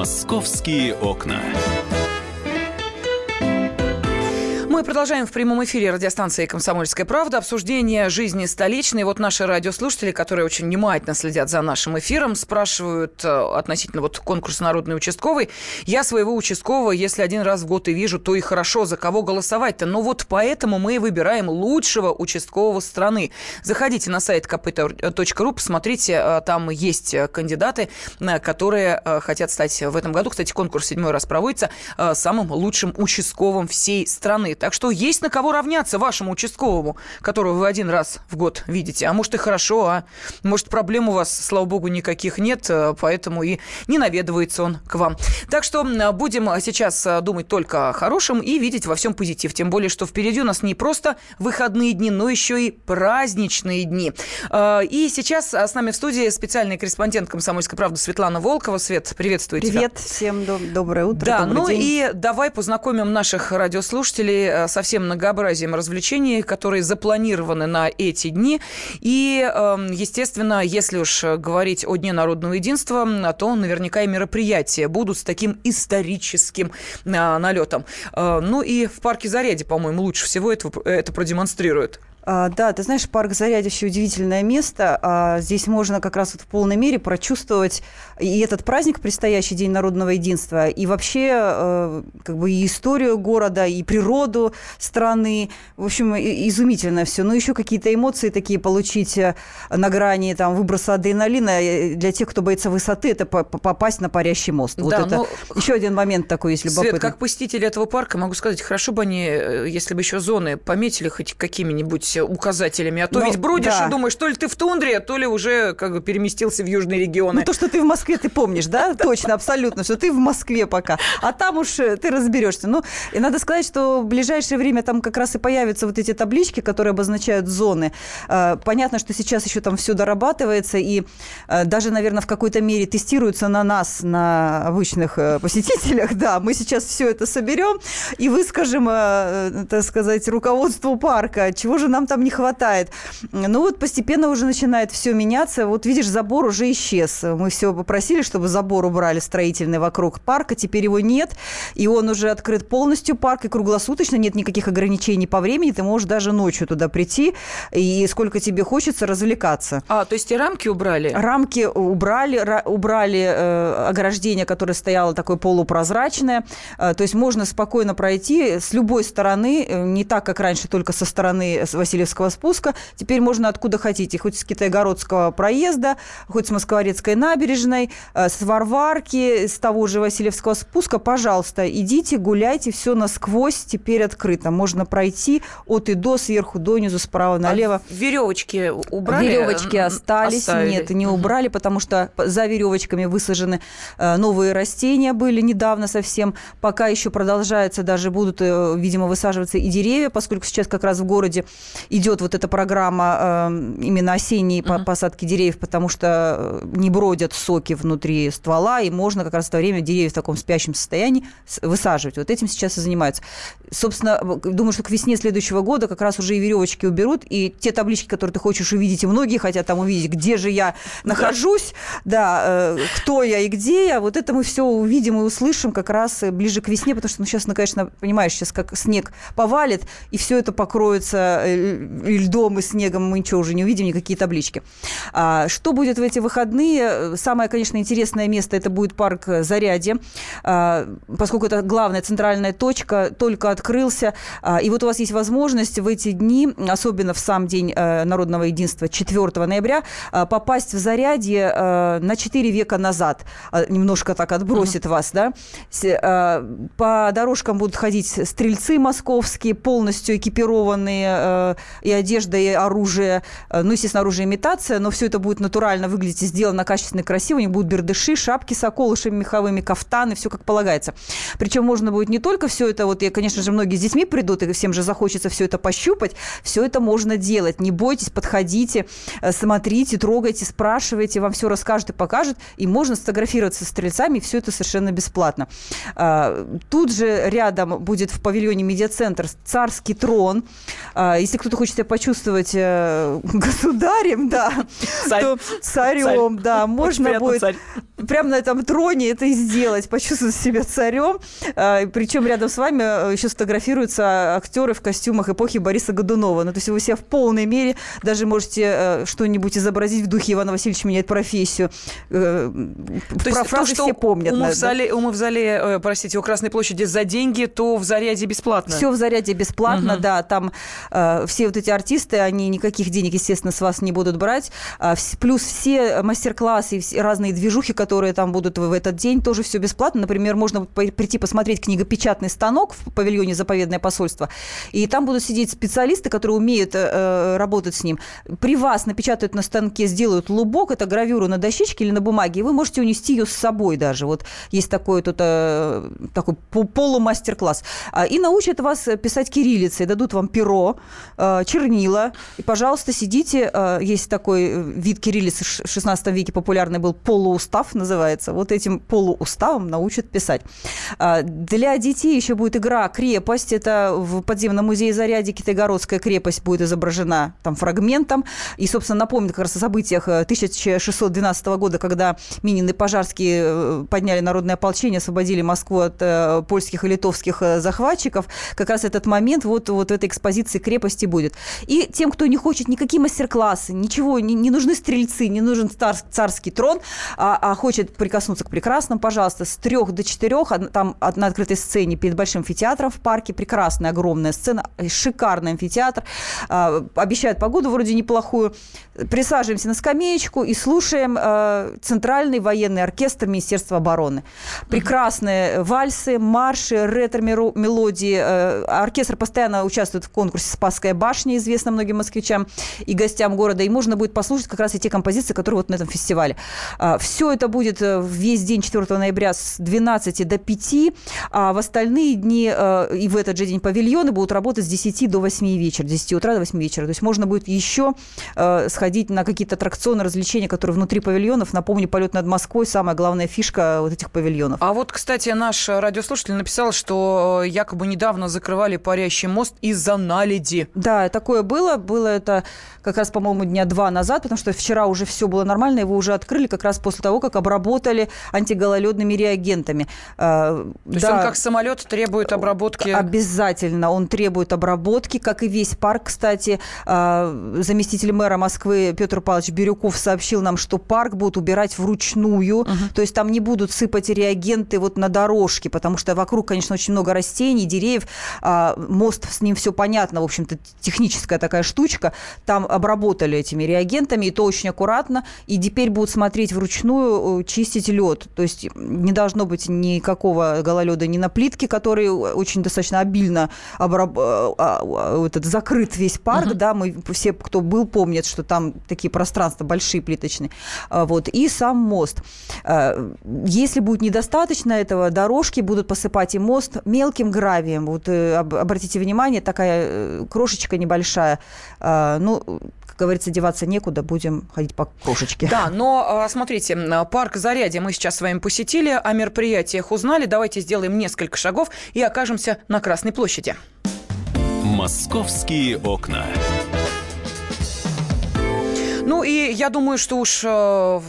Московские окна. Мы продолжаем в прямом эфире радиостанции «Комсомольская правда» обсуждение жизни столичной. Вот наши радиослушатели, которые очень внимательно следят за нашим эфиром, спрашивают э, относительно вот конкурса «Народный участковый». Я своего участкового, если один раз в год и вижу, то и хорошо, за кого голосовать-то. Но вот поэтому мы и выбираем лучшего участкового страны. Заходите на сайт kp.ru, посмотрите, э, там есть кандидаты, э, которые хотят стать в этом году. Кстати, конкурс седьмой раз проводится самым лучшим участковым всей страны. Так что есть на кого равняться вашему участковому, которого вы один раз в год видите. А может и хорошо, а может проблем у вас, слава богу, никаких нет, э, поэтому и не наведывается он к вам. Так что будем сейчас э, думать только о хорошем и видеть во всем позитив. Тем более, что впереди у нас не просто выходные дни, но еще и праздничные дни. Э, и сейчас с нами в студии специальный корреспондент «Комсомольской правды» Светлана Волкова. Свет, приветствую Привет, тебя. Привет, всем доброе утро. Да, ну день. и давай познакомим наших радиослушателей Э, со всем многообразием развлечений, которые запланированы на эти дни. И, эм, естественно, если уж говорить о Дне народного единства, то наверняка и мероприятия будут с таким историческим э, налетом. Э, ну и в парке Заряди, по-моему, лучше всего это, это продемонстрируют. А, да, ты знаешь, парк Зарядище удивительное место. А, здесь можно как раз вот в полной мере прочувствовать и этот праздник, предстоящий День народного единства, и вообще э, как бы и историю города, и природу страны. В общем, изумительно все. Ну, еще какие-то эмоции такие получить э, на грани там, выброса адреналина. Э, для тех, кто боится высоты, это попасть на парящий мост. Да, вот это ну, еще один момент такой, если любопытный. Свет, как посетитель этого парка, могу сказать, хорошо бы они, если бы еще зоны пометили хоть какими-нибудь указателями. А то Но, ведь бродишь да. и думаешь, то ли ты в тундре, то ли уже как бы переместился в южные регионы. Ну, то, что ты в Москве, ты помнишь, да? Точно, абсолютно, что ты в Москве пока. А там уж э, ты разберешься. Ну, и надо сказать, что в ближайшее время там как раз и появятся вот эти таблички, которые обозначают зоны. Э, понятно, что сейчас еще там все дорабатывается, и э, даже, наверное, в какой-то мере тестируется на нас, на обычных посетителях. Да, мы сейчас все это соберем и выскажем, так сказать, руководству парка, чего же нам там не хватает. Ну вот постепенно уже начинает все меняться. Вот видишь, забор уже исчез. Мы все попросили, чтобы забор убрали строительный вокруг парка. Теперь его нет. И он уже открыт полностью парк и круглосуточно. Нет никаких ограничений по времени. Ты можешь даже ночью туда прийти и сколько тебе хочется развлекаться. А, то есть и рамки убрали? Рамки убрали, убрали э, ограждение, которое стояло такое полупрозрачное. Э, то есть можно спокойно пройти с любой стороны, э, не так, как раньше, только со стороны Васильевского спуска. Теперь можно откуда хотите, хоть с Китайгородского проезда, хоть с Москворецкой набережной, э, с Варварки, с того же Васильевского спуска. Пожалуйста, идите, гуляйте, все насквозь теперь открыто. Можно пройти от и до, сверху донизу, справа налево. А веревочки убрали? Веревочки остались. Оставили. Нет, не убрали, потому что за веревочками высажены э, новые растения были недавно совсем. Пока еще продолжается, даже будут, э, видимо, высаживаться и деревья, поскольку сейчас как раз в городе идет вот эта программа э, именно осенней uh-huh. посадки деревьев, потому что э, не бродят соки внутри ствола, и можно как раз в это время деревья в таком спящем состоянии высаживать. Вот этим сейчас и занимаются. Собственно, думаю, что к весне следующего года как раз уже и веревочки уберут, и те таблички, которые ты хочешь увидеть, и многие хотят там увидеть, где же я нахожусь, да, э, кто я и где я, вот это мы все увидим и услышим как раз э, ближе к весне, потому что, ну, сейчас, ну, конечно, понимаешь, сейчас как снег повалит, и все это покроется э, и льдом, и снегом мы ничего уже не увидим, никакие таблички. А, что будет в эти выходные? Самое, конечно, интересное место это будет парк Зарядье, а, поскольку это главная центральная точка, только открылся. А, и вот у вас есть возможность в эти дни, особенно в сам день а, народного единства, 4 ноября, а, попасть в Зарядье а, на 4 века назад. Немножко так отбросит uh-huh. вас, да? По дорожкам будут ходить стрельцы московские, полностью экипированные и одежда, и оружие. Э, ну, естественно, оружие имитация, но все это будет натурально выглядеть и сделано качественно и красиво. У них будут бердыши, шапки с околышами меховыми, кафтаны, все как полагается. Причем можно будет не только все это, вот, я, конечно же, многие с детьми придут, и всем же захочется все это пощупать. Все это можно делать. Не бойтесь, подходите, э, смотрите, трогайте, спрашивайте, вам все расскажут и покажут. И можно сфотографироваться с стрельцами, и все это совершенно бесплатно. А, тут же рядом будет в павильоне медиацентр царский трон. А, если кто-то хочет себя почувствовать э, государем, да, Царь. то царем, Царь. да, можно будет царь. Прямо на этом троне это и сделать, почувствовать себя царем. А, Причем рядом с вами э, еще сфотографируются актеры в костюмах эпохи Бориса Годунова. Ну, то есть вы себя в полной мере даже можете э, что-нибудь изобразить в духе Ивана Васильевича меняет профессию. Э, то есть то, что все помнят. У мавзолея, у мавзолея, простите, у Красной площади за деньги, то в Заряде бесплатно. Все в Заряде бесплатно, угу. да. Там э, все вот эти артисты, они никаких денег, естественно, с вас не будут брать. А, плюс все мастер-классы и все разные движухи, которые там будут в этот день, тоже все бесплатно. Например, можно прийти посмотреть книгопечатный станок в павильоне «Заповедное посольство», и там будут сидеть специалисты, которые умеют э, э, работать с ним. При вас напечатают на станке, сделают лубок, это гравюру на дощечке или на бумаге, и вы можете унести ее с собой даже. Вот есть такой тут э, такой полумастер-класс. А, и научат вас писать кириллицей, дадут вам перо, э, чернила, и, пожалуйста, сидите. Э, есть такой э, вид кириллицы в 16 веке популярный был, полуустав называется. Вот этим полууставом научат писать. А, для детей еще будет игра «Крепость». Это в подземном музее Заряди Китайгородская крепость будет изображена там фрагментом. И, собственно, напомнит как раз о событиях 1612 года, когда Минин и Пожарский подняли народное ополчение, освободили Москву от польских и литовских захватчиков. Как раз этот момент вот, вот в этой экспозиции крепости будет. И тем, кто не хочет никакие мастер-классы, ничего, не, не нужны стрельцы, не нужен цар, царский трон, а, а хочет прикоснуться к прекрасному, пожалуйста, с трех до четырех, там на открытой сцене перед Большим амфитеатром в парке, прекрасная огромная сцена, шикарный амфитеатр, а, обещают погоду вроде неплохую. Присаживаемся на скамеечку и слушаем а, Центральный военный оркестр Министерства обороны. Прекрасные вальсы, марши, ретро-мелодии. А, оркестр постоянно участвует в конкурсе «Спасская башня», известно многим москвичам и гостям города, и можно будет послушать как раз и те композиции, которые вот на этом фестивале. А, Все это будет э, весь день 4 ноября с 12 до 5, а в остальные дни э, и в этот же день павильоны будут работать с 10 до 8 вечера, 10 утра до 8 вечера. То есть можно будет еще э, сходить на какие-то аттракционы, развлечения, которые внутри павильонов. Напомню, полет над Москвой – самая главная фишка вот этих павильонов. А вот, кстати, наш радиослушатель написал, что якобы недавно закрывали парящий мост из-за наледи. Да, такое было. Было это как раз, по-моему, дня два назад, потому что вчера уже все было нормально, его уже открыли как раз после того, как обработали антигололедными реагентами. А, То да, есть он как самолет требует обработки? Обязательно. Он требует обработки, как и весь парк, кстати. А, заместитель мэра Москвы Петр Павлович Бирюков сообщил нам, что парк будут убирать вручную, угу. то есть там не будут сыпать реагенты вот на дорожке, потому что вокруг, конечно, очень много растений, деревьев, а, мост с ним все понятно, в общем-то, техническая такая штучка. Там обработали этими реагентами, и то очень аккуратно, и теперь будут смотреть вручную, э, чистить лед. То есть не должно быть никакого гололеда ни на плитке, который очень достаточно обильно обраб... Э, а, а, этот, закрыт весь парк, uh-huh. да, мы все, кто был, помнят, что там такие пространства большие плиточные, а, вот, и сам мост. Если будет недостаточно этого, дорожки будут посыпать и мост мелким гравием. Вот обратите внимание, такая крошечка небольшая, ну, говорится, деваться некуда, будем ходить по крошечке. Да, но а, смотрите, парк Зарядье мы сейчас с вами посетили, о мероприятиях узнали. Давайте сделаем несколько шагов и окажемся на Красной площади. Московские окна. Ну и я думаю, что уж э,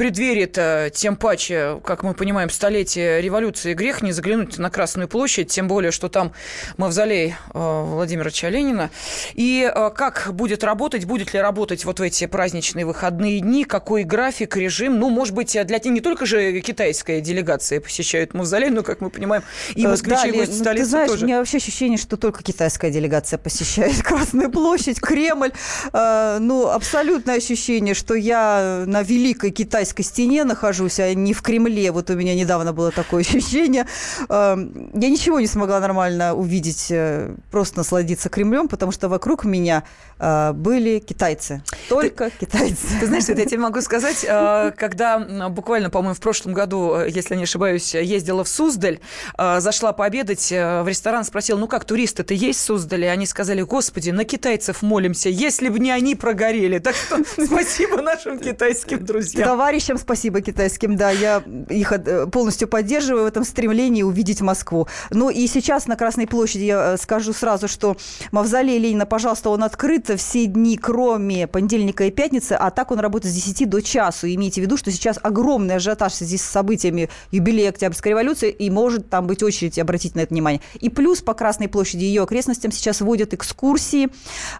преддверии-то, тем паче, как мы понимаем, столетие революции, грех не заглянуть на Красную площадь, тем более, что там мавзолей э, Владимира Чаленина. И э, как будет работать, будет ли работать вот в эти праздничные выходные дни, какой график, режим, ну, может быть, для не только же китайская делегация посещает мавзолей, но, как мы понимаем, и э, москвичи, да, и гости столицы Ты знаешь, тоже. у меня вообще ощущение, что только китайская делегация посещает Красную площадь, Кремль. Ну, абсолютное ощущение, что я на великой китайской китайской стене нахожусь, а не в Кремле. Вот у меня недавно было такое ощущение. Эм, я ничего не смогла нормально увидеть, э, просто насладиться Кремлем, потому что вокруг меня э, были китайцы. Только ты, китайцы. Ты знаешь, что я тебе могу сказать, э, когда буквально, по-моему, в прошлом году, если не ошибаюсь, ездила в Суздаль, зашла пообедать в ресторан, спросила, ну как, туристы-то есть в Суздале? Они сказали, господи, на китайцев молимся, если бы не они прогорели. Так что Спасибо нашим китайским друзьям. Товарищам спасибо китайским, да, я их э, полностью поддерживаю в этом стремлении увидеть Москву. Ну и сейчас на Красной площади я э, скажу сразу, что Мавзолей Ленина, пожалуйста, он открыт все дни, кроме понедельника и пятницы, а так он работает с 10 до часу. Имейте в виду, что сейчас огромный ажиотаж здесь с событиями юбилея Октябрьской революции, и может там быть очередь, обратить на это внимание. И плюс по Красной площади и ее окрестностям сейчас вводят экскурсии.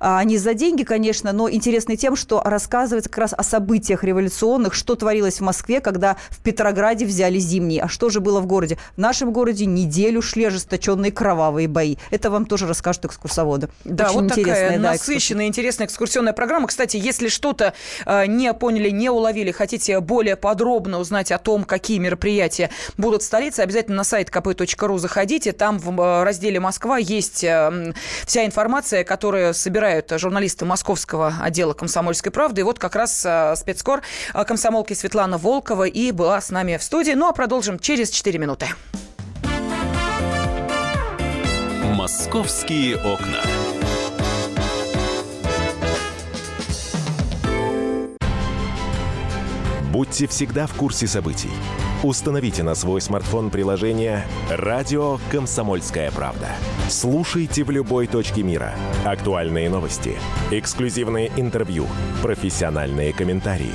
А, не за деньги, конечно, но интересны тем, что рассказывается как раз о событиях революционных, что творилось в Москве, когда в Петрограде взяли зимний. А что же было в городе? В нашем городе неделю шли ожесточенные кровавые бои. Это вам тоже расскажут экскурсоводы. Да, Очень вот такая да, насыщенная, интересная экскурсионная программа. Кстати, если что-то э, не поняли, не уловили, хотите более подробно узнать о том, какие мероприятия будут в столице, обязательно на сайт kp.ru заходите. Там в э, разделе «Москва» есть э, вся информация, которую собирают журналисты московского отдела «Комсомольской правды». И вот как раз э, спецкор э, комсомолки Светлана Волкова и была с нами в студии. Ну а продолжим через 4 минуты. «Московские окна». Будьте всегда в курсе событий. Установите на свой смартфон приложение «Радио Комсомольская правда». Слушайте в любой точке мира. Актуальные новости, эксклюзивные интервью, профессиональные комментарии.